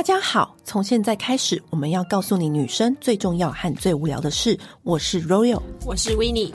大家好，从现在开始，我们要告诉你女生最重要和最无聊的事。我是 Royal，我是 Winnie。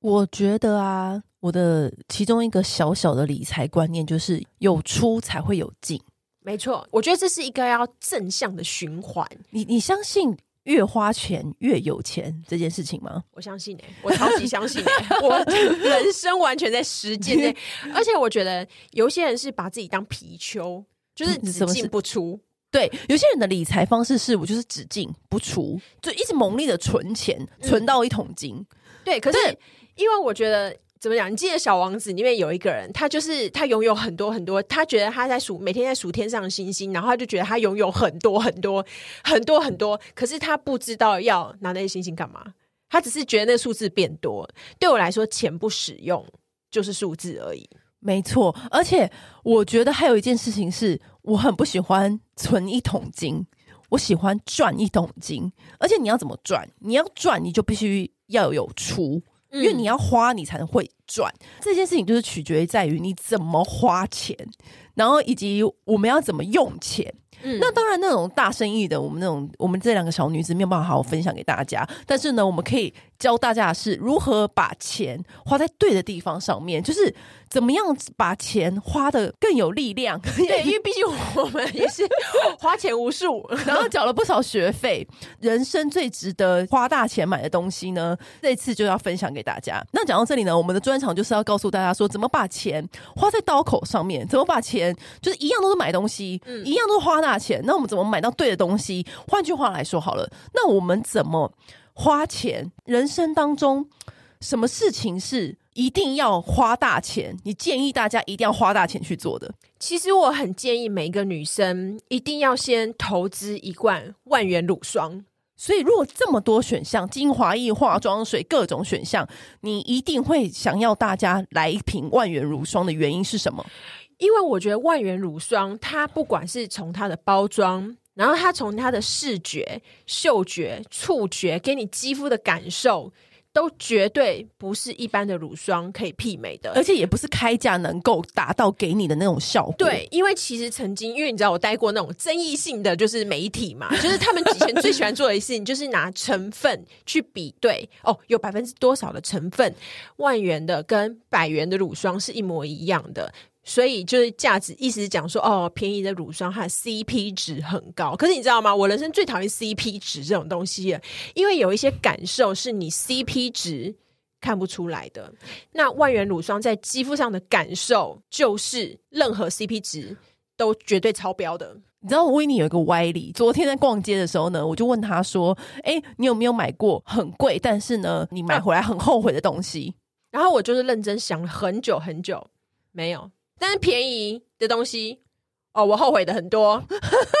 我觉得啊，我的其中一个小小的理财观念就是有出才会有进。没错，我觉得这是一个要正向的循环。你你相信越花钱越有钱这件事情吗？我相信哎、欸，我超级相信哎、欸，我人生完全在实践内。而且我觉得有些人是把自己当貔貅，就是只进不出。对，有些人的理财方式是我就是只进不出，就一直猛力的存钱，存到一桶金。嗯、对，可是因为我觉得。怎么讲？你记得《小王子》里面有一个人，他就是他拥有很多很多，他觉得他在数每天在数天上的星星，然后他就觉得他拥有很多很多很多很多，可是他不知道要拿那些星星干嘛，他只是觉得那数字变多。对我来说，钱不使用，就是数字而已。没错，而且我觉得还有一件事情是我很不喜欢存一桶金，我喜欢赚一桶金。而且你要怎么赚？你要赚，你就必须要有出。因为你要花，你才能会赚。这件事情就是取决于在于你怎么花钱，然后以及我们要怎么用钱。嗯，那当然，那种大生意的，我们那种我们这两个小女子没有办法好好分享给大家。但是呢，我们可以教大家的是如何把钱花在对的地方上面，就是。怎么样把钱花的更有力量？对，因为毕竟我们也是 花钱无数，然后缴了不少学费。人生最值得花大钱买的东西呢？这次就要分享给大家。那讲到这里呢，我们的专场就是要告诉大家说，怎么把钱花在刀口上面，怎么把钱就是一样都是买东西，嗯，一样都是花大钱。那我们怎么买到对的东西？换句话来说好了，那我们怎么花钱？人生当中什么事情是？一定要花大钱，你建议大家一定要花大钱去做的。其实我很建议每一个女生一定要先投资一罐万元乳霜。所以，如果这么多选项，精华液、化妆水各种选项，你一定会想要大家来一瓶万元乳霜的原因是什么？因为我觉得万元乳霜，它不管是从它的包装，然后它从它的视觉、嗅觉、触觉，给你肌肤的感受。都绝对不是一般的乳霜可以媲美的，而且也不是开价能够达到给你的那种效果。对，因为其实曾经，因为你知道我待过那种争议性的就是媒体嘛，就是他们以前最喜欢做的事情就是拿成分去比对，哦，有百分之多少的成分，万元的跟百元的乳霜是一模一样的。所以就是价值，意思是讲说，哦，便宜的乳霜它的 CP 值很高。可是你知道吗？我人生最讨厌 CP 值这种东西，因为有一些感受是你 CP 值看不出来的。那万元乳霜在肌肤上的感受，就是任何 CP 值都绝对超标的。你知道维尼有一个歪理，昨天在逛街的时候呢，我就问他说：“哎，你有没有买过很贵，但是呢，你买回来很后悔的东西？”然后我就是认真想了很久很久，没有。但是便宜的东西哦，我后悔的很多。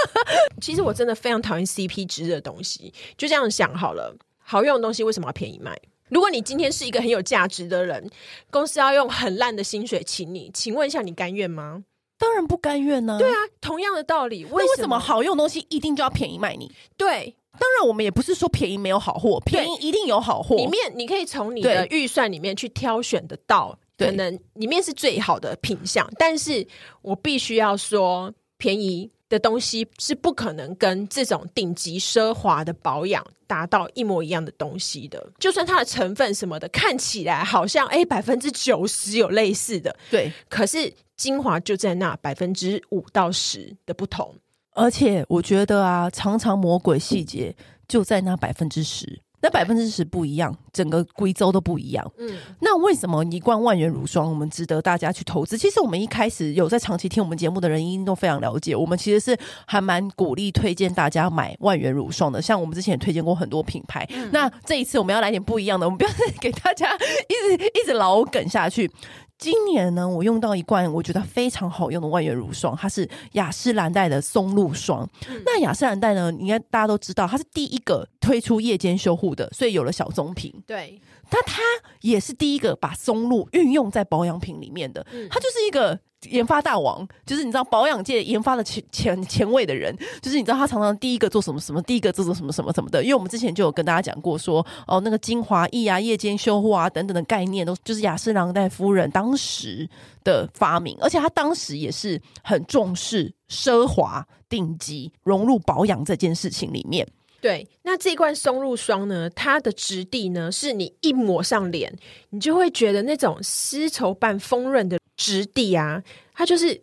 其实我真的非常讨厌 CP 值的东西。就这样想好了，好用的东西为什么要便宜卖？如果你今天是一个很有价值的人，公司要用很烂的薪水请你，请问一下，你甘愿吗？当然不甘愿呢。对啊，同样的道理，为什么，为什么好用的东西一定就要便宜卖你？对，当然我们也不是说便宜没有好货，便宜一定有好货。里面你可以从你的预算里面去挑选得到。可能里面是最好的品相，但是我必须要说，便宜的东西是不可能跟这种顶级奢华的保养达到一模一样的东西的。就算它的成分什么的看起来好像哎百分之九十有类似的，对，可是精华就在那百分之五到十的不同。而且我觉得啊，常常魔鬼细节就在那百分之十。那百分之十不一样，整个贵州都不一样。嗯，那为什么一罐万元乳霜我们值得大家去投资？其实我们一开始有在长期听我们节目的人，一定都非常了解。我们其实是还蛮鼓励推荐大家买万元乳霜的。像我们之前也推荐过很多品牌。嗯，那这一次我们要来点不一样的，我们不要再给大家一直一直老梗下去。今年呢，我用到一罐我觉得非常好用的万元乳霜，它是雅诗兰黛的松露霜。嗯、那雅诗兰黛呢，应该大家都知道，它是第一个推出夜间修护的，所以有了小棕瓶。对，那它也是第一个把松露运用在保养品里面的。嗯、它就是一个研发大王，就是你知道保养界研发的前前前卫的人，就是你知道他常常第一个做什么什么，第一个做做什么什么什么的。因为我们之前就有跟大家讲过说，哦，那个精华液啊、夜间修护啊等等的概念，都就是雅诗兰黛夫人当时的发明，而且他当时也是很重视奢华、顶级融入保养这件事情里面。对，那这一罐松露霜呢，它的质地呢，是你一抹上脸，你就会觉得那种丝绸般丰润的质地啊，它就是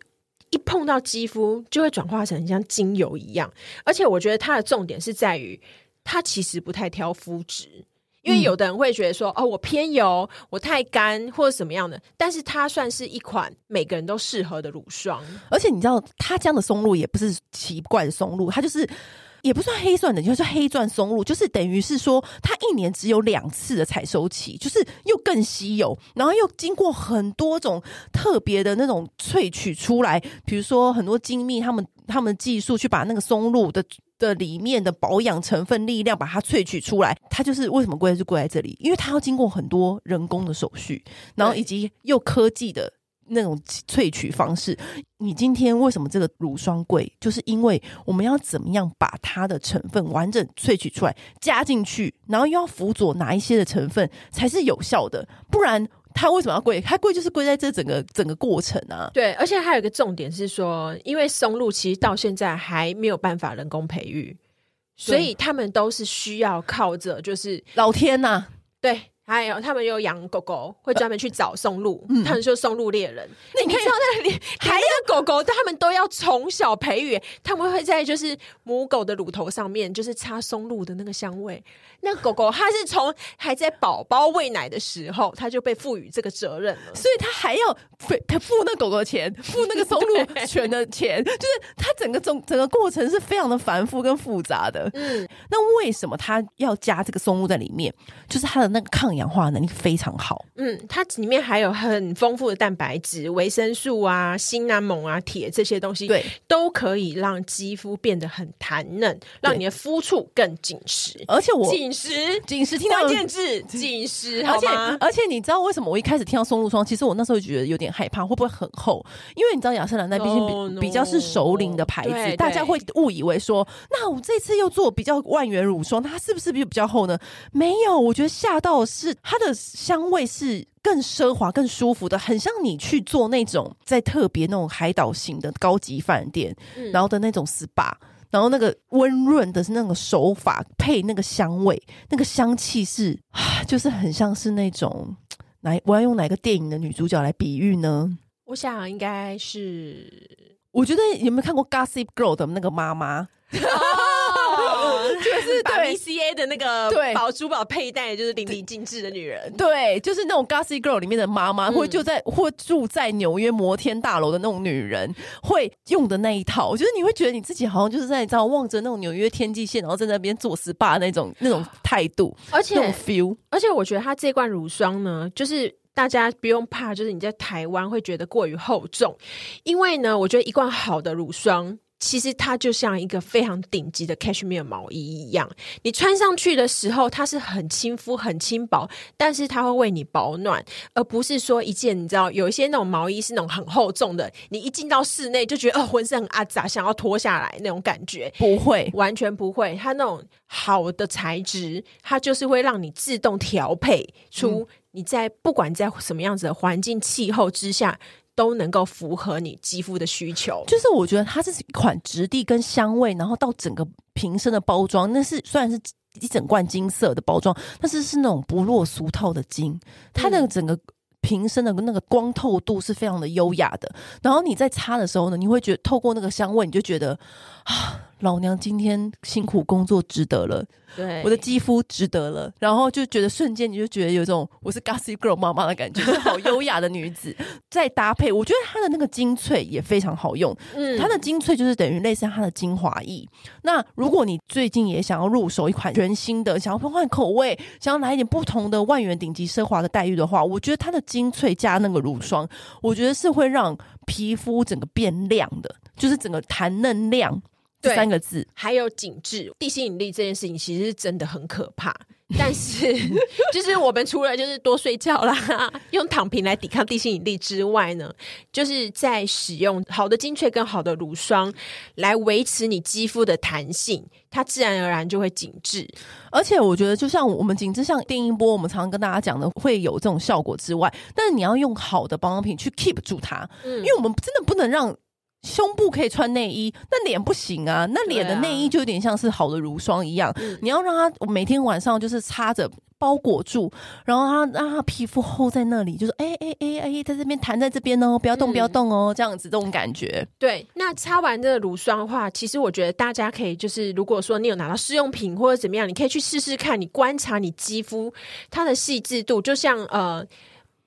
一碰到肌肤就会转化成像精油一样。而且我觉得它的重点是在于，它其实不太挑肤质，因为有的人会觉得说，嗯、哦，我偏油，我太干或者什么样的，但是它算是一款每个人都适合的乳霜。而且你知道，它这样的松露也不是奇怪的松露，它就是。也不算黑钻的，就是黑钻松露，就是等于是说，它一年只有两次的采收期，就是又更稀有，然后又经过很多种特别的那种萃取出来，比如说很多精密他们他们技术去把那个松露的的里面的保养成分力量把它萃取出来，它就是为什么贵就贵在这里，因为它要经过很多人工的手续，然后以及又科技的。那种萃取方式，你今天为什么这个乳霜贵？就是因为我们要怎么样把它的成分完整萃取出来，加进去，然后又要辅佐哪一些的成分才是有效的？不然它为什么要贵？它贵就是贵在这整个整个过程啊。对，而且还有一个重点是说，因为松露其实到现在还没有办法人工培育，所以他们都是需要靠着就是老天呐、啊，对。还有他们有养狗狗，会专门去找松露，他们说松露猎人。那你知道那里 还有狗狗，他们都要从小培育，他们会在就是母狗的乳头上面，就是擦松露的那个香味。那狗狗它是从还在宝宝喂奶的时候，它就被赋予这个责任了，所以它还要付他付那狗狗的钱，付那个松露泉 的钱，就是它整个整整个过程是非常的繁复跟复杂的。嗯，那为什么它要加这个松露在里面？就是它的那个抗氧化能力非常好。嗯，它里面还有很丰富的蛋白质、维生素啊、锌啊、锰啊、铁这些东西，对，都可以让肌肤变得很弹嫩，让你的肤触更紧实。而且我。紧实，紧实，听到关键字，紧实，而且而且你知道为什么我一开始听到松露霜，其实我那时候觉得有点害怕，会不会很厚？因为你知道雅诗兰黛毕竟比、oh, no. 比较是熟龄的牌子，大家会误以为说，那我这次又做比较万元乳霜，它是不是比较厚呢？没有，我觉得吓到的是它的香味是更奢华、更舒服的，很像你去做那种在特别那种海岛型的高级饭店，嗯、然后的那种 SPA。然后那个温润的是那个手法配那个香味，那个香气是啊，就是很像是那种哪，我要用哪个电影的女主角来比喻呢？我想应该是，我觉得有没有看过《Gossip Girl》的那个妈妈？就是 把 VCA 的那个对宝珠宝佩戴，就是淋漓尽致的女人。对，就是那种 Gossip Girl 里面的妈妈，或就在或住在纽约摩天大楼的那种女人，会用的那一套。我觉得你会觉得你自己好像就是在你知道望着那种纽约天际线，然后在那边做 SPA 那种那种态度，而且那种 feel。而且我觉得它这罐乳霜呢，就是大家不用怕，就是你在台湾会觉得过于厚重，因为呢，我觉得一罐好的乳霜。其实它就像一个非常顶级的 cashmere 毛衣一样，你穿上去的时候，它是很亲肤、很轻薄，但是它会为你保暖，而不是说一件你知道有一些那种毛衣是那种很厚重的，你一进到室内就觉得哦，浑身很阿杂，想要脱下来那种感觉。不会，完全不会。它那种好的材质，它就是会让你自动调配出你在不管在什么样子的环境气候之下。都能够符合你肌肤的需求，就是我觉得它是一款质地跟香味，然后到整个瓶身的包装，那是虽然是一整罐金色的包装，但是是那种不落俗套的金，它的整个瓶身的那个光透度是非常的优雅的。然后你在擦的时候呢，你会觉得透过那个香味，你就觉得啊，老娘今天辛苦工作值得了。对，我的肌肤值得了，然后就觉得瞬间你就觉得有一种我是 Gossip Girl 妈妈的感觉，好优雅的女子。再搭配，我觉得它的那个精粹也非常好用。嗯，它的精粹就是等于类似它的精华液。那如果你最近也想要入手一款全新的，想要换换口味，想要来一点不同的万元顶级奢华的待遇的话，我觉得它的精粹加那个乳霜，我觉得是会让皮肤整个变亮的，就是整个弹嫩亮。三个字，还有紧致、地心引力这件事情，其实是真的很可怕。但是，就是我们除了就是多睡觉啦，用躺平来抵抗地心引力之外呢，就是在使用好的精粹跟好的乳霜来维持你肌肤的弹性，它自然而然就会紧致。而且我觉得，就像我们紧致像电音波，我们常常跟大家讲的会有这种效果之外，但是你要用好的保养品去 keep 住它，嗯，因为我们真的不能让。胸部可以穿内衣，那脸不行啊！那脸的内衣就有点像是好的乳霜一样，啊、你要让它每天晚上就是擦着包裹住，然后它让它皮肤厚在那里，就是哎哎哎哎，在这边弹在这边哦，不要动不要动哦，嗯、这样子这种感觉。对，那擦完这个乳霜的话，其实我觉得大家可以就是，如果说你有拿到试用品或者怎么样，你可以去试试看，你观察你肌肤它的细致度，就像呃。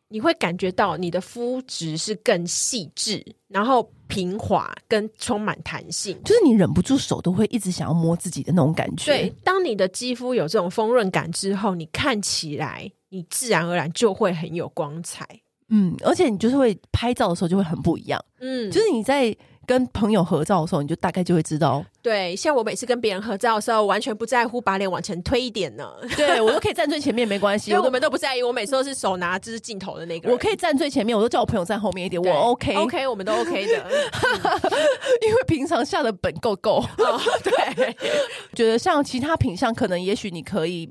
你会感觉到你的肤质是更细致，然后平滑跟充满弹性，就是你忍不住手都会一直想要摸自己的那种感觉。对，当你的肌肤有这种丰润感之后，你看起来你自然而然就会很有光彩。嗯，而且你就是会拍照的时候就会很不一样。嗯，就是你在。跟朋友合照的时候，你就大概就会知道。对，像我每次跟别人合照的时候，完全不在乎把脸往前推一点呢。对，我都可以站最前面，没关系，因为我们都不在意。我每次都是手拿着镜头的那个。我可以站最前面，我都叫我朋友站后面一点，我 OK OK，我们都 OK 的。因为平常下的本够够。对，觉得像其他品相，可能也许你可以。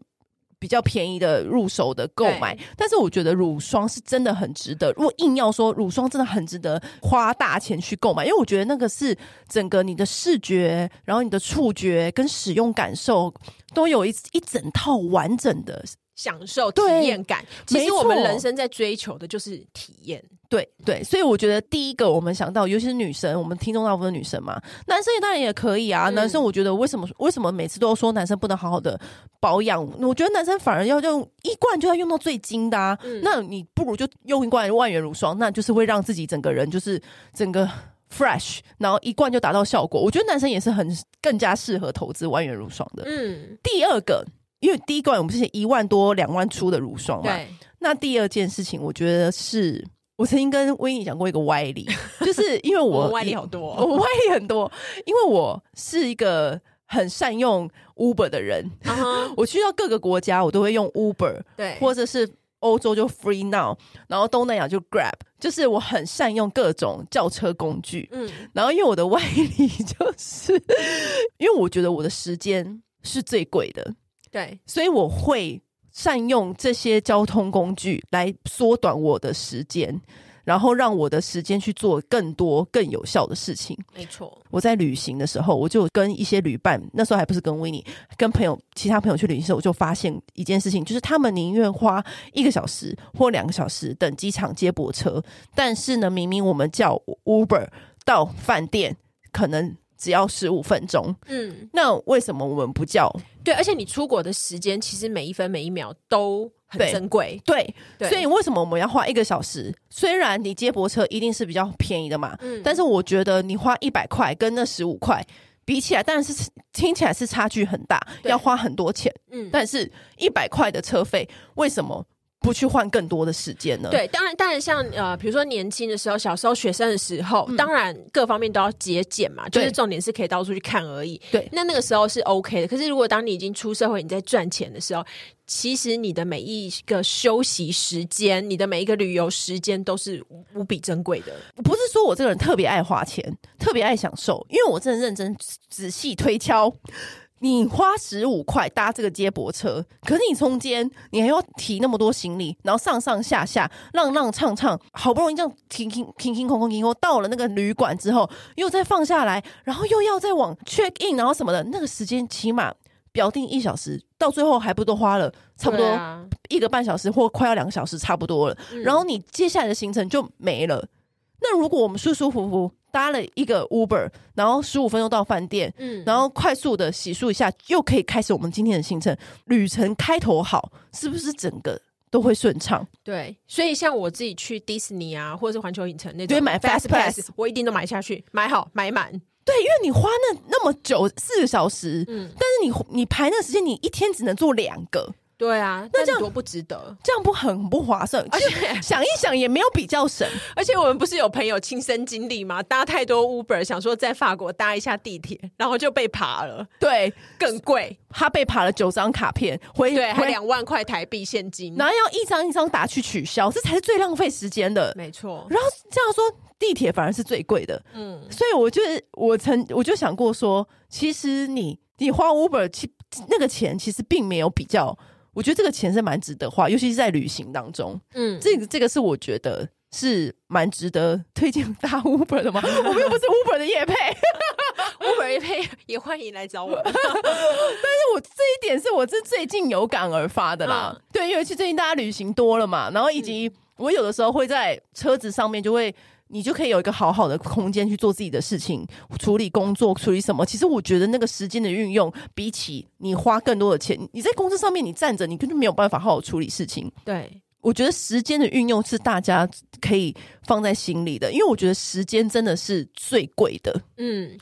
比较便宜的入手的购买，但是我觉得乳霜是真的很值得。如果硬要说乳霜真的很值得花大钱去购买，因为我觉得那个是整个你的视觉，然后你的触觉跟使用感受都有一一整套完整的。享受体验感，其实我们人生在追求的就是体验。对对，所以我觉得第一个我们想到，尤其是女生，我们听众大部分女生嘛，男生也当然也可以啊。嗯、男生我觉得为什么为什么每次都说男生不能好好的保养？我觉得男生反而要用一罐就要用到最精的啊。嗯、那你不如就用一罐万元乳霜，那就是会让自己整个人就是整个 fresh，然后一罐就达到效果。我觉得男生也是很更加适合投资万元乳霜的。嗯，第二个。因为第一罐我们是一万多两万出的乳霜嘛，那第二件事情，我觉得是我曾经跟威尼讲过一个歪理，就是因为我，我歪理好多，我歪理很多，因为我是一个很善用 Uber 的人。Uh huh. 我去到各个国家，我都会用 Uber，对，或者是欧洲就 Free Now，然后东南亚就 Grab，就是我很善用各种轿车工具。嗯，然后因为我的歪理 就是，因为我觉得我的时间是最贵的。对，所以我会善用这些交通工具来缩短我的时间，然后让我的时间去做更多更有效的事情。没错，我在旅行的时候，我就跟一些旅伴，那时候还不是跟维尼，跟朋友、其他朋友去旅行的时候，我就发现一件事情，就是他们宁愿花一个小时或两个小时等机场接驳车，但是呢，明明我们叫 Uber 到饭店，可能。只要十五分钟，嗯，那为什么我们不叫？对，而且你出国的时间其实每一分每一秒都很珍贵，对，对，所以为什么我们要花一个小时？虽然你接驳车一定是比较便宜的嘛，嗯，但是我觉得你花一百块跟那十五块比起来，当然是听起来是差距很大，要花很多钱，嗯，但是一百块的车费为什么？不去换更多的时间呢？对，当然，当然像，像呃，比如说年轻的时候，小时候学生的时候，嗯、当然各方面都要节俭嘛，就是重点是可以到处去看而已。对，那那个时候是 OK 的。可是如果当你已经出社会，你在赚钱的时候，其实你的每一个休息时间，你的每一个旅游时间，都是无比珍贵的。不是说我这个人特别爱花钱，特别爱享受，因为我真的认真仔细推敲。你花十五块搭这个接驳车，可是你中间你还要提那么多行李，然后上上下下，浪浪唱唱，好不容易这样停停停停空空停空，到了那个旅馆之后，又再放下来，然后又要再往 check in，然后什么的，那个时间起码表定一小时，到最后还不都花了差不多一个半小时或快要两个小时，差不多了。然后你接下来的行程就没了。那如果我们舒舒服服搭了一个 Uber，然后十五分钟到饭店，嗯，然后快速的洗漱一下，又可以开始我们今天的行程。旅程开头好，是不是整个都会顺畅？对，所以像我自己去迪士尼啊，或者是环球影城那种，对，买 Fast Pass，我一定都买下去，买好买满。对，因为你花那那么久四个小时，嗯，但是你你排那时间，你一天只能做两个。对啊，那这样多不值得，这样不很不划算？而且想一想也没有比较省。而且我们不是有朋友亲身经历吗？搭太多 Uber，想说在法国搭一下地铁，然后就被扒了。对，更贵，他被扒了九张卡片，回对，还两万块台币现金，然后要一张一张打去取消，这才是最浪费时间的。没错。然后这样说，地铁反而是最贵的。嗯，所以我就我曾我就想过说，其实你你花 Uber 其那个钱其实并没有比较。我觉得这个钱是蛮值得花，尤其是在旅行当中。嗯，这个这个是我觉得是蛮值得推荐搭 Uber 的吗？我们又不是 Uber 的业配，Uber 业配也欢迎来找我。但是我这一点是我是最近有感而发的啦。嗯、对，因为其实最近大家旅行多了嘛，然后以及我有的时候会在车子上面就会。你就可以有一个好好的空间去做自己的事情，处理工作，处理什么？其实我觉得那个时间的运用，比起你花更多的钱，你在公司上面你站着，你根本没有办法好好处理事情。对，我觉得时间的运用是大家可以放在心里的，因为我觉得时间真的是最贵的。嗯，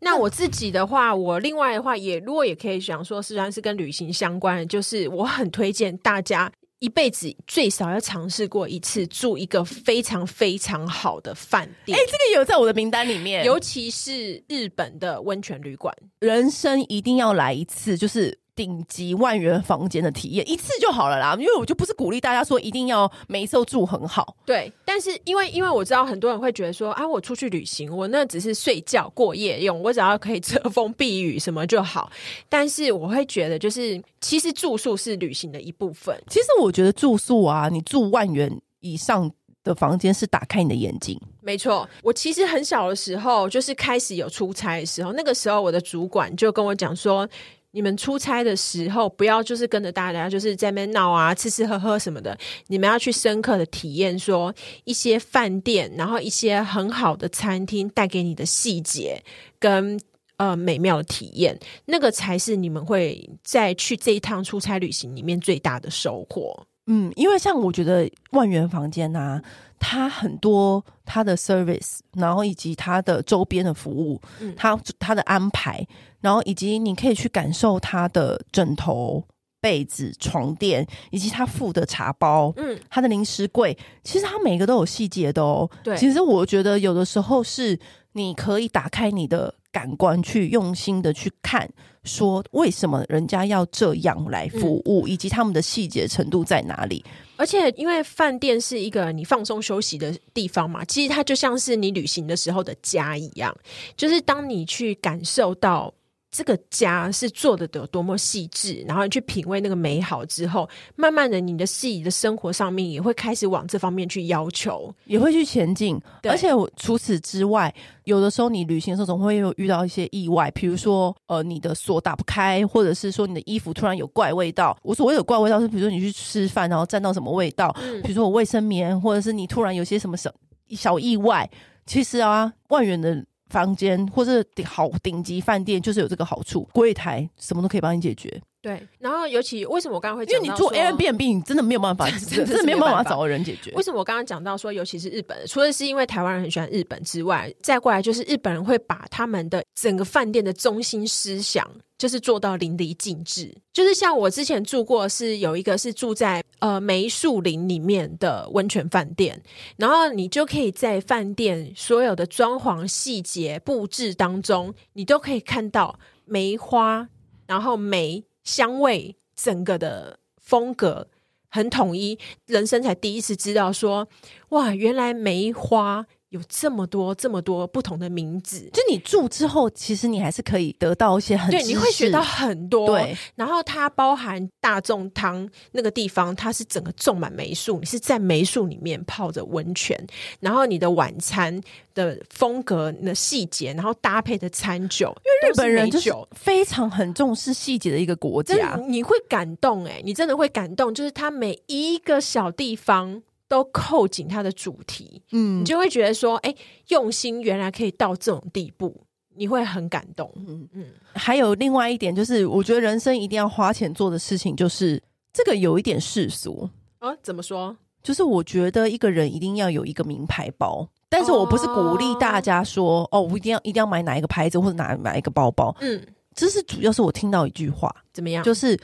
那我自己的话，我另外的话也如果也可以想说，实际上是跟旅行相关的，就是我很推荐大家。一辈子最少要尝试过一次住一个非常非常好的饭店。哎、欸，这个也有在我的名单里面，尤其是日本的温泉旅馆，人生一定要来一次，就是。顶级万元房间的体验一次就好了啦，因为我就不是鼓励大家说一定要每一次都住很好。对，但是因为因为我知道很多人会觉得说啊，我出去旅行，我那只是睡觉过夜用，我只要可以遮风避雨什么就好。但是我会觉得，就是其实住宿是旅行的一部分。其实我觉得住宿啊，你住万元以上的房间是打开你的眼睛。没错，我其实很小的时候，就是开始有出差的时候，那个时候我的主管就跟我讲说。你们出差的时候，不要就是跟着大家，就是在那边闹啊，吃吃喝喝什么的。你们要去深刻的体验，说一些饭店，然后一些很好的餐厅带给你的细节跟呃美妙的体验，那个才是你们会在去这一趟出差旅行里面最大的收获。嗯，因为像我觉得万元房间啊，它很多它的 service，然后以及它的周边的服务，嗯，它它的安排。然后以及你可以去感受它的枕头、被子、床垫，以及它附的茶包，嗯，它的零食柜，其实它每个都有细节的哦。对，其实我觉得有的时候是你可以打开你的感官，去用心的去看，说为什么人家要这样来服务，以及他们的细节程度在哪里。而且，因为饭店是一个你放松休息的地方嘛，其实它就像是你旅行的时候的家一样，就是当你去感受到。这个家是做的有多么细致，然后你去品味那个美好之后，慢慢的，你的自己的生活上面也会开始往这方面去要求，也会去前进。而且除此之外，有的时候你旅行的时候总会有遇到一些意外，比如说呃，你的锁打不开，或者是说你的衣服突然有怪味道。我所谓的怪味道是，比如说你去吃饭，然后沾到什么味道，嗯、比如说我卫生棉，或者是你突然有些什么小小意外。其实啊，万元的。房间或者好顶级饭店就是有这个好处，柜台什么都可以帮你解决。对，然后尤其为什么我刚刚会讲，因为你做 Airbnb，你真的没有办法，真的没有办法找个人解决。为什么我刚刚讲到说，尤其是日本，除了是因为台湾人很喜欢日本之外，再过来就是日本人会把他们的整个饭店的中心思想，就是做到淋漓尽致。就是像我之前住过，是有一个是住在呃梅树林里面的温泉饭店，然后你就可以在饭店所有的装潢细节布置当中，你都可以看到梅花，然后梅。香味整个的风格很统一，人生才第一次知道说，哇，原来梅花。有这么多这么多不同的名字，就你住之后，其实你还是可以得到一些很，对，你会学到很多。对，然后它包含大众汤那个地方，它是整个种满梅树，你是在梅树里面泡着温泉，然后你的晚餐的风格、你的细节，然后搭配的餐酒，因为日本人就是非常很重视细节的一个国家，你会感动哎、欸，你真的会感动，就是它每一个小地方。都扣紧它的主题，嗯，你就会觉得说，哎、欸，用心原来可以到这种地步，你会很感动，嗯嗯。还有另外一点就是，我觉得人生一定要花钱做的事情，就是这个有一点世俗啊。怎么说？就是我觉得一个人一定要有一个名牌包，但是我不是鼓励大家说，哦，哦，我一定要一定要买哪一个牌子或者哪哪一个包包，嗯，这是主要是我听到一句话，怎么样？就是。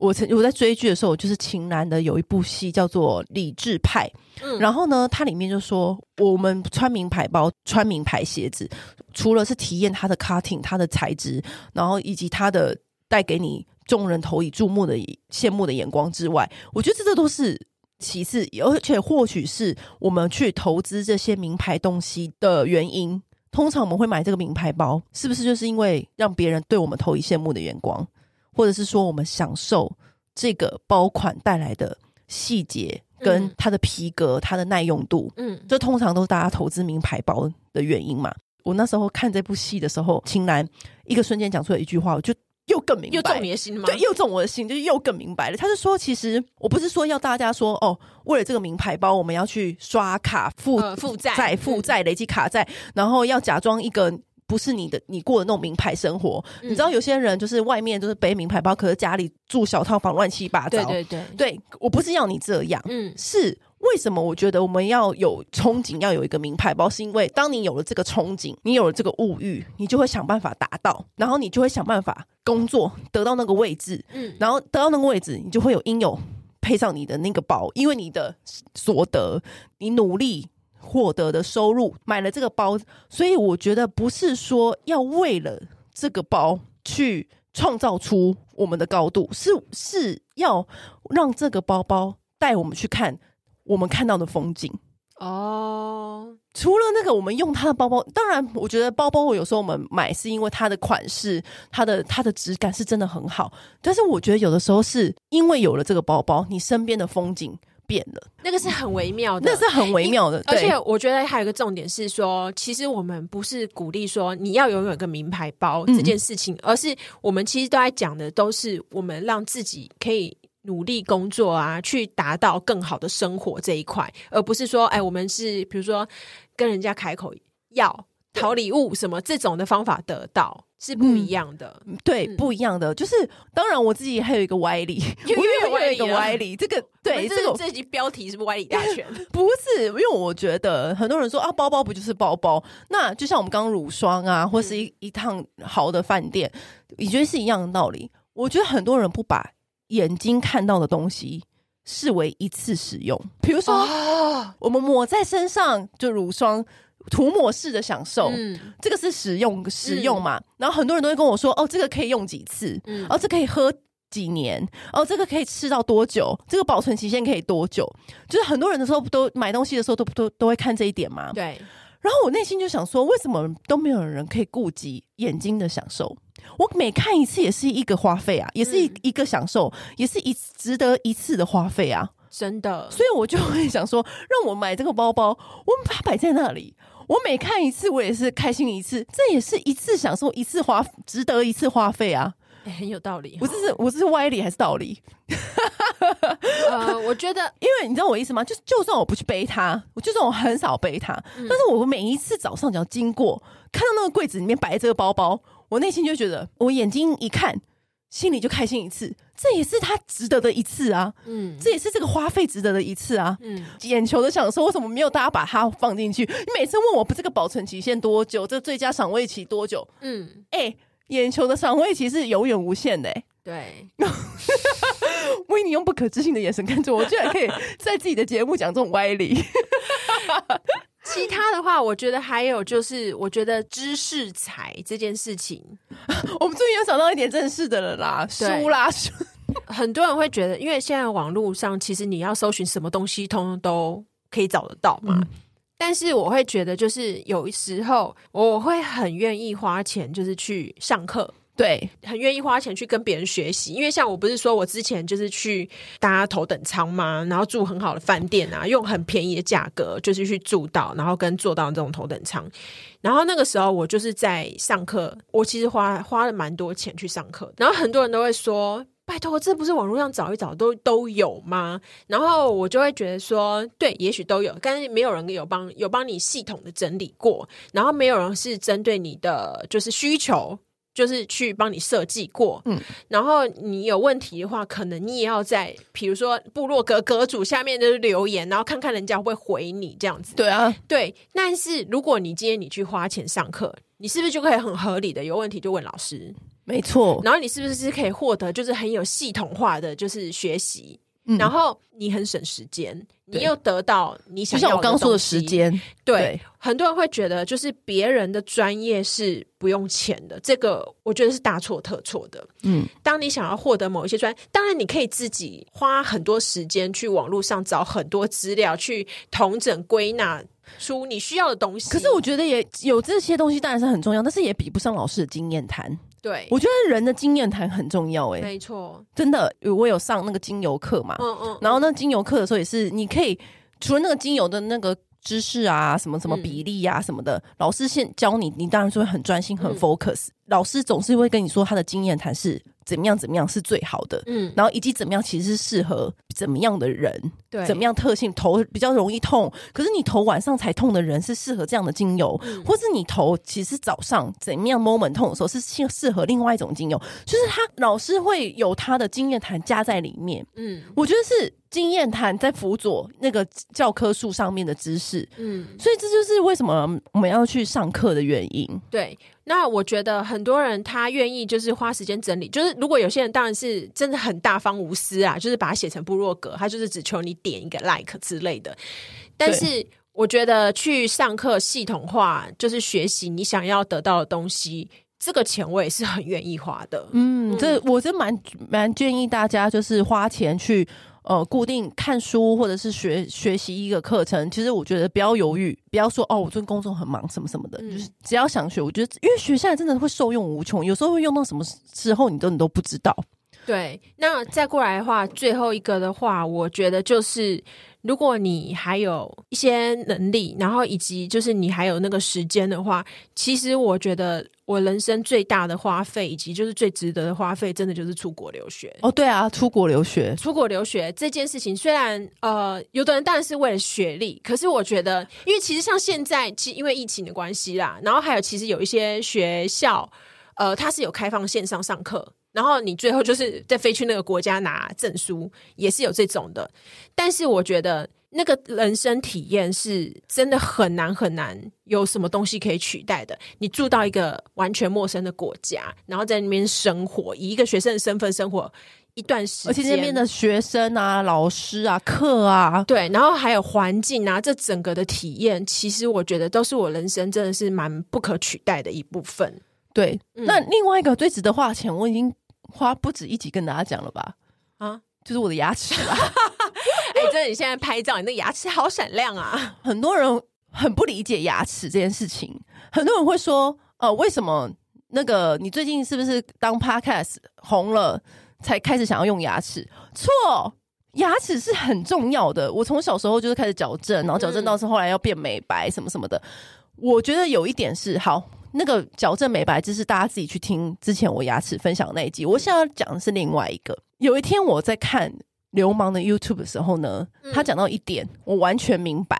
我曾我在追剧的时候，就是秦岚的有一部戏叫做《理智派》，嗯，然后呢，它里面就说我们穿名牌包、穿名牌鞋子，除了是体验它的 cutting、它的材质，然后以及它的带给你众人投以注目的羡慕的眼光之外，我觉得这这都是其次，而且或许是我们去投资这些名牌东西的原因。通常我们会买这个名牌包，是不是就是因为让别人对我们投以羡慕的眼光？或者是说，我们享受这个包款带来的细节，跟它的皮革、它的耐用度，嗯，这通常都是大家投资名牌包的原因嘛。我那时候看这部戏的时候，秦岚一个瞬间讲出了一句话，我就又更明白，又中你的心吗？对，又中我的心，就又更明白了。他是说，其实我不是说要大家说哦，为了这个名牌包，我们要去刷卡负负债、负债、累积卡债，然后要假装一个。不是你的，你过的那种名牌生活。嗯、你知道有些人就是外面就是背名牌包，可是家里住小套房，乱七八糟。对对对，对我不是要你这样。嗯，是为什么？我觉得我们要有憧憬，要有一个名牌包，是因为当你有了这个憧憬，你有了这个物欲，你就会想办法达到，然后你就会想办法工作，得到那个位置。嗯，然后得到那个位置，你就会有应有配上你的那个包，因为你的所得，你努力。获得的收入买了这个包，所以我觉得不是说要为了这个包去创造出我们的高度，是是要让这个包包带我们去看我们看到的风景哦。除了那个，我们用它的包包，当然，我觉得包包我有时候我们买是因为它的款式、它的它的质感是真的很好，但是我觉得有的时候是因为有了这个包包，你身边的风景。变了，那个是很微妙的，那是很微妙的。而且我觉得还有一个重点是说，其实我们不是鼓励说你要拥有一个名牌包这件事情，嗯、而是我们其实都在讲的都是我们让自己可以努力工作啊，去达到更好的生活这一块，而不是说，哎，我们是比如说跟人家开口要讨礼物什么这种的方法得到。是不一样的，嗯、对，嗯、不一样的。就是当然，我自己还有一个歪理，因为我有一个歪理。这个 对，这个这集标题是不是歪理大全？不是，因为我觉得很多人说啊，包包不就是包包？那就像我们刚刚乳霜啊，或是一、嗯、一趟好的饭店，你觉得是一样的道理？我觉得很多人不把眼睛看到的东西视为一次使用，比如说、哦、我们抹在身上就乳霜。涂抹式的享受，嗯、这个是使用使用嘛？嗯、然后很多人都会跟我说：“哦，这个可以用几次？嗯、哦，这可以喝几年？哦，这个可以吃到多久？这个保存期限可以多久？”就是很多人的时候都买东西的时候都都都会看这一点嘛。对。然后我内心就想说：为什么都没有人可以顾及眼睛的享受？我每看一次也是一个花费啊，也是一一个享受，嗯、也是一值得一次的花费啊！真的。所以我就会想说，让我买这个包包，我们把它摆在那里。我每看一次，我也是开心一次，这也是一次享受，一次花，值得一次花费啊，欸，很有道理。我这是我这是歪理还是道理？呃，我觉得，因为你知道我意思吗？就就算我不去背它，我就算我很少背它，嗯、但是我每一次早上只要经过，看到那个柜子里面摆这个包包，我内心就觉得，我眼睛一看。心里就开心一次，这也是他值得的一次啊！嗯，这也是这个花费值得的一次啊！嗯，眼球的享受为什么没有大家把它放进去？你每次问我不这个保存期限多久，这最佳赏味期多久？嗯，哎、欸，眼球的赏味期是永远无限的、欸。对，维尼用不可置信的眼神看着我，居然可以在自己的节目讲这种歪理。其他的话，我觉得还有就是，我觉得知识财这件事情，我们终于有找到一点正式的了啦，书啦书。很多人会觉得，因为现在网络上其实你要搜寻什么东西，通通都可以找得到嘛。嗯、但是我会觉得，就是有时候我会很愿意花钱，就是去上课。对，很愿意花钱去跟别人学习，因为像我不是说我之前就是去搭头等舱嘛，然后住很好的饭店啊，用很便宜的价格就是去住到，然后跟坐到这种头等舱，然后那个时候我就是在上课，我其实花花了蛮多钱去上课，然后很多人都会说，拜托，这不是网络上找一找都都有吗？然后我就会觉得说，对，也许都有，但是没有人有帮有帮你系统的整理过，然后没有人是针对你的就是需求。就是去帮你设计过，嗯，然后你有问题的话，可能你也要在，比如说部落格阁主下面的留言，然后看看人家会不会回你这样子。对啊，对。但是如果你今天你去花钱上课，你是不是就可以很合理的有问题就问老师？没错。然后你是不是可以获得就是很有系统化的就是学习？嗯、然后你很省时间，你又得到你想要的，就像我刚刚说的时间。对，对很多人会觉得就是别人的专业是不用钱的，这个我觉得是大错特错的。嗯，当你想要获得某一些专业，当然你可以自己花很多时间去网络上找很多资料，去统整归纳出你需要的东西。可是我觉得也有这些东西当然是很重要，但是也比不上老师的经验谈。对，我觉得人的经验谈很重要，欸，哎，没错，真的，我有上那个精油课嘛，嗯嗯，然后那精油课的时候也是，你可以除了那个精油的那个知识啊，什么什么比例啊什么的，嗯、老师先教你，你当然是会很专心很 focus，嗯、老师总是会跟你说他的经验谈是。怎么样？怎么样是最好的？嗯，然后以及怎么样其实是适合怎么样的人？对，怎么样特性头比较容易痛？可是你头晚上才痛的人是适合这样的精油，嗯、或是你头其实早上怎么样 moment 痛的时候是适适合另外一种精油？就是他老师会有他的经验谈加在里面。嗯，我觉得是经验谈在辅佐那个教科书上面的知识。嗯，所以这就是为什么我们要去上课的原因。对。那我觉得很多人他愿意就是花时间整理，就是如果有些人当然是真的很大方无私啊，就是把它写成部落格，他就是只求你点一个 like 之类的。但是我觉得去上课系统化，就是学习你想要得到的东西，这个钱我也是很愿意花的。嗯，这我是蛮蛮建议大家就是花钱去。呃，固定看书或者是学学习一个课程，其实我觉得不要犹豫，不要说哦，我最近工作很忙什么什么的，嗯、就是只要想学，我觉得因为学下来真的会受用无穷，有时候会用到什么时候你都你都不知道。对，那再过来的话，最后一个的话，我觉得就是。如果你还有一些能力，然后以及就是你还有那个时间的话，其实我觉得我人生最大的花费，以及就是最值得的花费，真的就是出国留学。哦，对啊，出国留学，出国留学这件事情，虽然呃，有的人当然是为了学历，可是我觉得，因为其实像现在，其因为疫情的关系啦，然后还有其实有一些学校，呃，它是有开放线上上课。然后你最后就是再飞去那个国家拿证书，也是有这种的。但是我觉得那个人生体验是真的很难很难，有什么东西可以取代的。你住到一个完全陌生的国家，然后在那边生活，以一个学生的身份生活一段时间，而且那边的学生啊、老师啊、课啊，对，然后还有环境啊，这整个的体验，其实我觉得都是我人生真的是蛮不可取代的一部分。对，嗯、那另外一个最值得花的钱，我已经。花不止一集跟大家讲了吧？啊，就是我的牙齿啦。哎、欸，真的，你现在拍照，你的牙齿好闪亮啊！很多人很不理解牙齿这件事情。很多人会说，呃，为什么那个你最近是不是当 Podcast 红了，才开始想要用牙齿？错，牙齿是很重要的。我从小时候就是开始矫正，然后矫正到是后来要变美白什么什么的。嗯、我觉得有一点是好。那个矫正美白，就是大家自己去听之前我牙齿分享的那一集。我现在要讲的是另外一个。有一天我在看流氓的 YouTube 的时候呢，他讲到一点，我完全明白。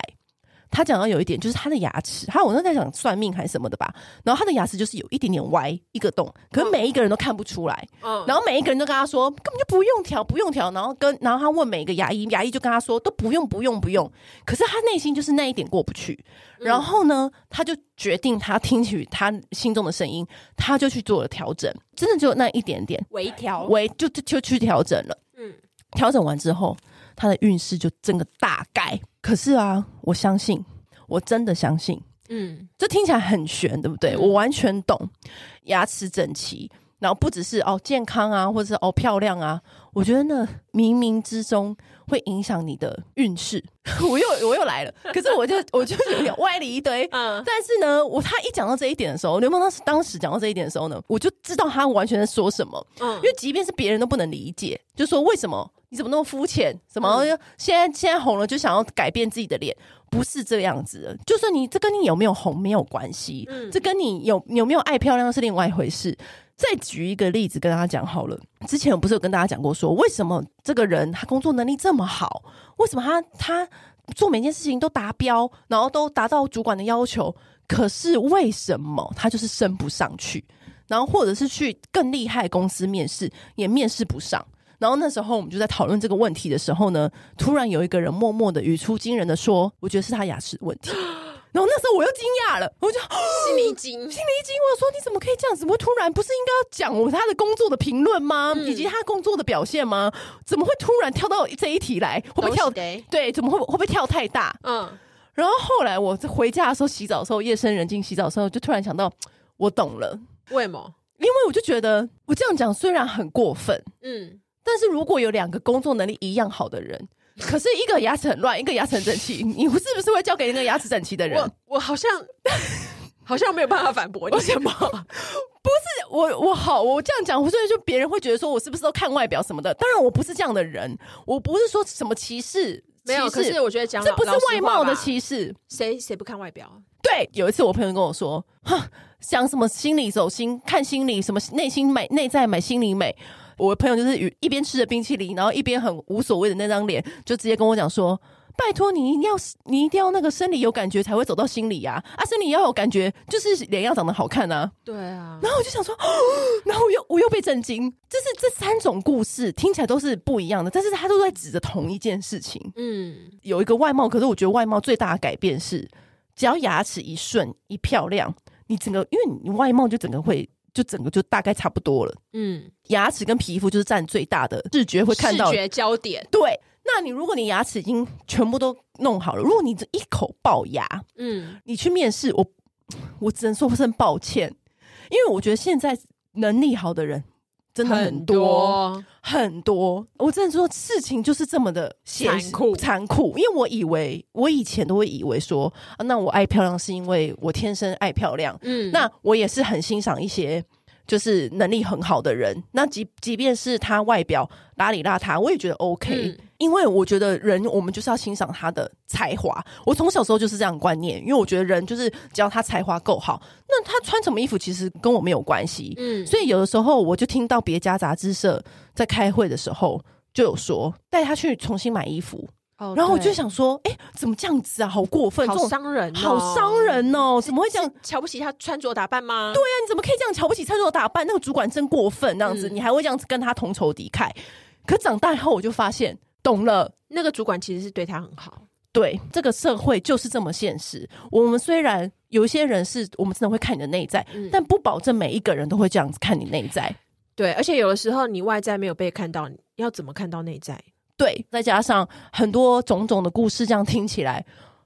他讲到有一点，就是他的牙齿，他我那在讲算命还是什么的吧。然后他的牙齿就是有一点点歪，一个洞，可是每一个人都看不出来。嗯，然后每一个人都跟他说根本就不用调，不用调。然后跟然后他问每个牙医，牙医就跟他说都不用，不用，不用。可是他内心就是那一点过不去。然后呢，他就决定他听取他心中的声音，他就去做了调整，真的就那一点点微调，微就就就去调整了。嗯，调整完之后。他的运势就整个大改，可是啊，我相信，我真的相信，嗯，这听起来很悬，对不对？嗯、我完全懂，牙齿整齐，然后不只是哦健康啊，或者是哦漂亮啊，我觉得那冥冥之中会影响你的运势。我又我又来了，可是我就我就有点歪理一堆，嗯，但是呢，我他一讲到这一点的时候，刘梦当时当时讲到这一点的时候呢，我就知道他完全在说什么，嗯，因为即便是别人都不能理解，就说为什么。你怎么那么肤浅？什么现在现在红了就想要改变自己的脸？不是这样子的。就算你这跟你有没有红没有关系，嗯，这跟你有有没有爱漂亮是另外一回事。再举一个例子跟大家讲好了。之前我不是有跟大家讲过说，为什么这个人他工作能力这么好？为什么他他做每件事情都达标，然后都达到主管的要求？可是为什么他就是升不上去？然后或者是去更厉害公司面试也面试不上？然后那时候我们就在讨论这个问题的时候呢，突然有一个人默默的语出惊人的说：“我觉得是他牙齿的问题。”然后那时候我又惊讶了，我就 心里一惊，心里一惊。我说：“你怎么可以这样？怎么会突然？不是应该要讲我他的工作的评论吗？嗯、以及他工作的表现吗？怎么会突然跳到这一题来？会不会跳？对，怎么会会不会跳太大？嗯。然后后来我回家的时候洗澡的时候，夜深人静洗澡的时候，就突然想到，我懂了，为什么？因为我就觉得我这样讲虽然很过分，嗯，但是如果有两个工作能力一样好的人。”可是一个牙齿很乱，一个牙齿很整齐，你是不是会交给那个牙齿整齐的人？我我好像好像没有办法反驳你什么？不是我我好，我这样讲，所以就别人会觉得说我是不是都看外表什么的？当然我不是这样的人，我不是说什么歧视，没有。可是我觉得讲这不是外貌的歧视，谁谁不看外表？对，有一次我朋友跟我说，哼，想什么心理走心，看心理什么内心美，内在美，心理美。我的朋友就是一边吃着冰淇淋，然后一边很无所谓的那张脸，就直接跟我讲说：“拜托你一定要，你一定要那个生理有感觉才会走到心里呀！啊，生理要有感觉，就是脸要长得好看啊。”对啊。然后我就想说，然后我又我又被震惊，就是这三种故事听起来都是不一样的，但是他都在指着同一件事情。嗯，有一个外貌，可是我觉得外貌最大的改变是，只要牙齿一顺一漂亮，你整个因为你外貌就整个会。就整个就大概差不多了，嗯，牙齿跟皮肤就是占最大的视觉会看到视觉焦点。对，那你如果你牙齿已经全部都弄好了，如果你这一口龅牙，嗯，你去面试，我我只能说声抱歉，因为我觉得现在能力好的人。真的很多很多，我真的说事情就是这么的残酷。残酷，因为我以为我以前都会以为说啊，那我爱漂亮是因为我天生爱漂亮，嗯，那我也是很欣赏一些。就是能力很好的人，那即即便是他外表邋里邋遢，我也觉得 OK，嗯，因为我觉得人我们就是要欣赏他的才华。我从小时候就是这样观念，因为我觉得人就是只要他才华够好，那他穿什么衣服其实跟我没有关系。嗯，所以有的时候我就听到别家杂志社在开会的时候就有说带他去重新买衣服。Oh, 然后我就想说，哎，怎么这样子啊？好过分，好伤人，好伤人哦！怎么会这样瞧不起他穿着打扮吗？对呀、啊，你怎么可以这样瞧不起穿着打扮？那个主管真过分，这样子、嗯、你还会这样子跟他同仇敌忾？可长大以后我就发现，懂了，那个主管其实是对他很好。对，这个社会就是这么现实。我们虽然有一些人是我们真的会看你的内在、嗯，但不保证每一个人都会这样子看你内在。对，而且有的时候你外在没有被看到，你要怎么看到内在？对，再加上很多种种的故事，这样听起来，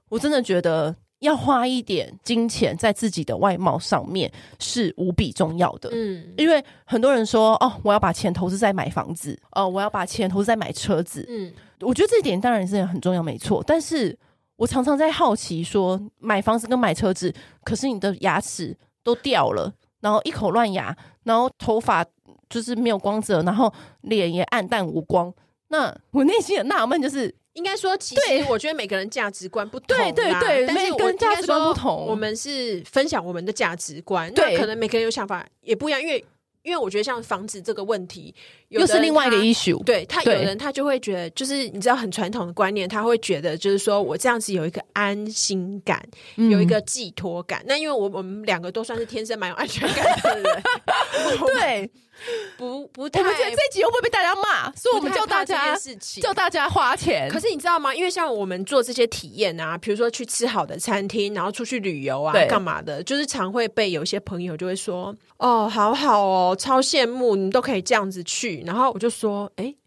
我真的觉得要花一点金钱在自己的外貌上面是无比重要的。嗯，因为很多人说，哦，我要把钱投资在买房子，哦，我要把钱投资在买车子。嗯，我觉得这一点当然是很重要，没错。但是我常常在好奇说，买房子跟买车子，可是你的牙齿都掉了，然后一口乱牙，然后头发就是没有光泽，然后脸也暗淡无光。那我内心很纳闷就是，应该说，其实我觉得每个人价值观不同，对对对，但是我们价值观不同，我们是分享我们的价值观，对，可能每个人有想法也不一样，因为。因为我觉得像房子这个问题，又是另外一个 issue。对，他有人他就会觉得，就是你知道很传统的观念，他会觉得就是说我这样子有一个安心感，嗯、有一个寄托感。那因为我我们两个都算是天生蛮有安全感的人，对，不不太。我们觉得这集会不会被大家骂？所以我们叫大家叫大家花钱。可是你知道吗？因为像我们做这些体验啊，比如说去吃好的餐厅，然后出去旅游啊，干嘛的，就是常会被有一些朋友就会说：“哦，好好哦。”超羡慕你们都可以这样子去，然后我就说：“哎、欸，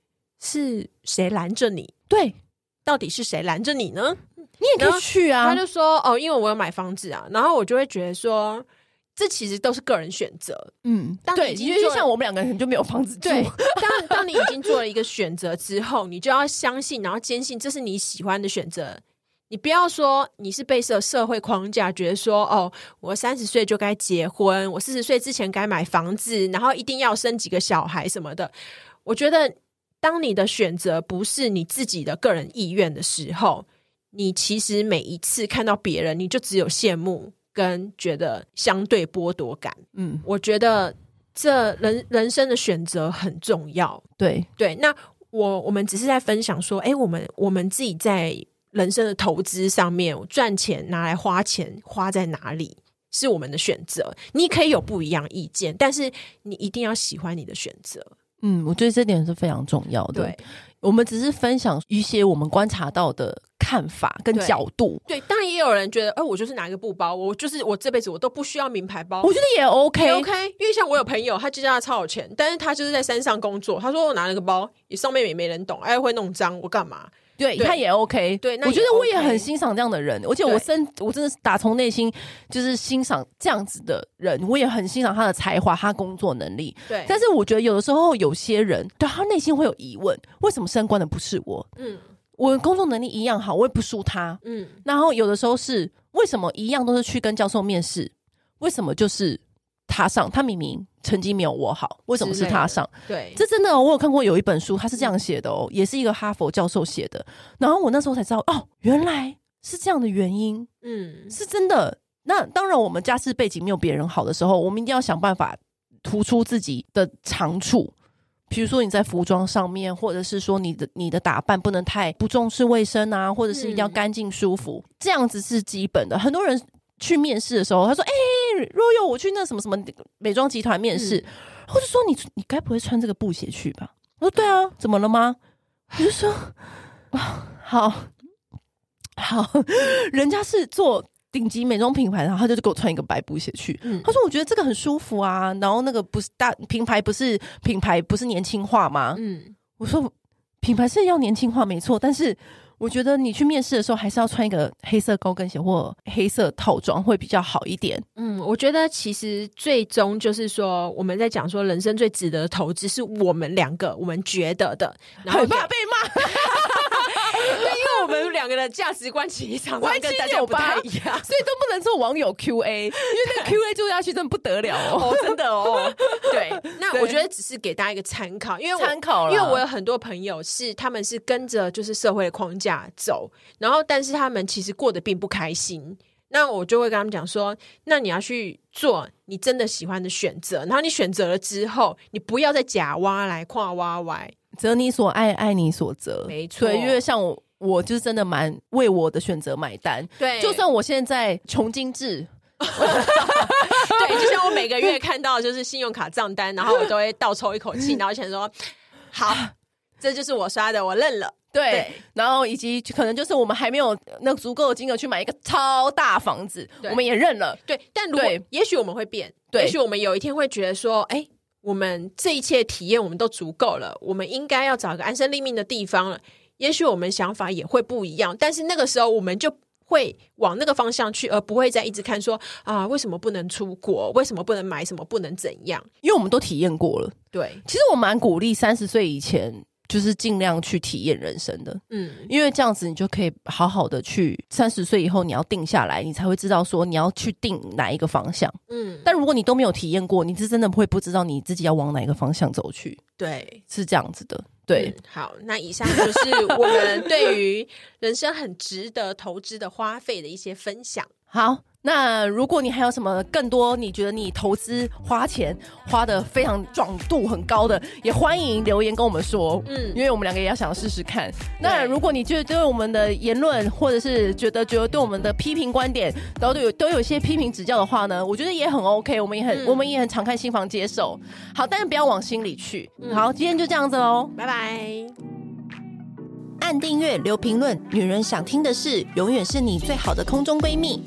是谁拦着你？对，到底是谁拦着你呢？你也可以去啊。”他就说：“哦，因为我有买房子啊。”然后我就会觉得说，这其实都是个人选择。嗯，当你已经对，因为像我们两个人就没有房子住。对，当当你已经做了一个选择之后，你就要相信，然后坚信这是你喜欢的选择。你不要说你是被社社会框架，觉得说哦，我三十岁就该结婚，我四十岁之前该买房子，然后一定要生几个小孩什么的。我觉得，当你的选择不是你自己的个人意愿的时候，你其实每一次看到别人，你就只有羡慕跟觉得相对剥夺感。嗯，我觉得这人人生的选择很重要。对对，那我我们只是在分享说，哎，我们我们自己在。人生的投资上面，赚钱拿来花钱花在哪里是我们的选择。你可以有不一样意见，但是你一定要喜欢你的选择。嗯，我觉得这点是非常重要的。对，我们只是分享一些我们观察到的看法跟角度。对，当然也有人觉得，哎、呃，我就是拿一个布包，我就是我这辈子我都不需要名牌包。我觉得也 OK，也 OK。因为像我有朋友，他就叫他超有钱，但是他就是在山上工作。他说我拿了个包，也上面也没人懂，哎，会弄脏，我干嘛？对，他也 OK。对，那我觉得我也很欣赏这样的人，而且我真我真的是打从内心就是欣赏这样子的人，我也很欣赏他的才华，他工作能力。对，但是我觉得有的时候有些人对他内心会有疑问：为什么升官的不是我？嗯，我工作能力一样好，我也不输他。嗯，然后有的时候是为什么一样都是去跟教授面试，为什么就是？他上，他明明成绩没有我好，为什么是他上？对，这真的、哦，我有看过有一本书，他是这样写的哦，也是一个哈佛教授写的。然后我那时候才知道，哦，原来是这样的原因。嗯，是真的。那当然，我们家世背景没有别人好的时候，我们一定要想办法突出自己的长处。比如说你在服装上面，或者是说你的你的打扮不能太不重视卫生啊，或者是一定要干净舒服，嗯、这样子是基本的。很多人。去面试的时候，他说：“哎、欸，若有我去那什么什么美妆集团面试，或、嗯、者说你你该不会穿这个布鞋去吧？”我说：“对啊，怎么了吗？”我就说：“ 啊，好好，人家是做顶级美妆品牌，然后他就给我穿一个白布鞋去。嗯、他说：‘我觉得这个很舒服啊。’然后那个不是大品牌，不是品牌，不是年轻化吗？嗯，我说品牌是要年轻化，没错，但是。”我觉得你去面试的时候，还是要穿一个黑色高跟鞋或黑色套装会比较好一点。嗯，我觉得其实最终就是说，我们在讲说人生最值得的投资是我们两个我们觉得的，然后很怕被骂。对，因为我们两个的价值观其实常常跟大家不太一样，所以都不能做网友 Q A，因为那个 Q A 做下去真的不得了哦，哦真的哦。对，那我觉得只是给大家一个参考，因为参考，因为我有很多朋友是他们是跟着就是社会的框架走，然后但是他们其实过得并不开心。那我就会跟他们讲说，那你要去做你真的喜欢的选择，然后你选择了之后，你不要再假挖来跨挖歪。择你所爱，爱你所择，没错。因为像我，我就是真的蛮为我的选择买单。对，就算我现在穷精致，对，就像我每个月看到就是信用卡账单，然后我都会倒抽一口气，然后想说，好，这就是我刷的，我认了。对，对，然后以及可能就是我们还没有那足够的金额去买一个超大房子，我们也认了。对，但如果也许我们会变，对，也许我们有一天会觉得说，哎。我们这一切体验我们都足够了，我们应该要找一个安身立命的地方了。也许我们想法也会不一样，但是那个时候我们就会往那个方向去，而不会再一直看说啊，为什么不能出国？为什么不能买什么？不能怎样？因为我们都体验过了。对，其实我蛮鼓励三十岁以前。就是尽量去体验人生的，嗯，因为这样子你就可以好好的去三十岁以后你要定下来，你才会知道说你要去定哪一个方向，嗯。但如果你都没有体验过，你是真的会不知道你自己要往哪一个方向走去。对，是这样子的。对，嗯，好，那以上就是我们对于人生很值得投资的花费的一些分享。好。那如果你还有什么更多你觉得你投资花钱花的非常壮度很高的，也欢迎留言跟我们说，嗯，因为我们两个也要想要试试看。那如果你觉得对我们的言论，或者是觉得觉得对我们的批评观点，然后都有都有一些批评指教的话呢，我觉得也很 OK，我们也很、嗯、我们也很敞开心房接受。好，但是不要往心里去。嗯、好，今天就这样子喽，拜拜。按订阅，留评论，女人想听的事，永远是你最好的空中闺蜜。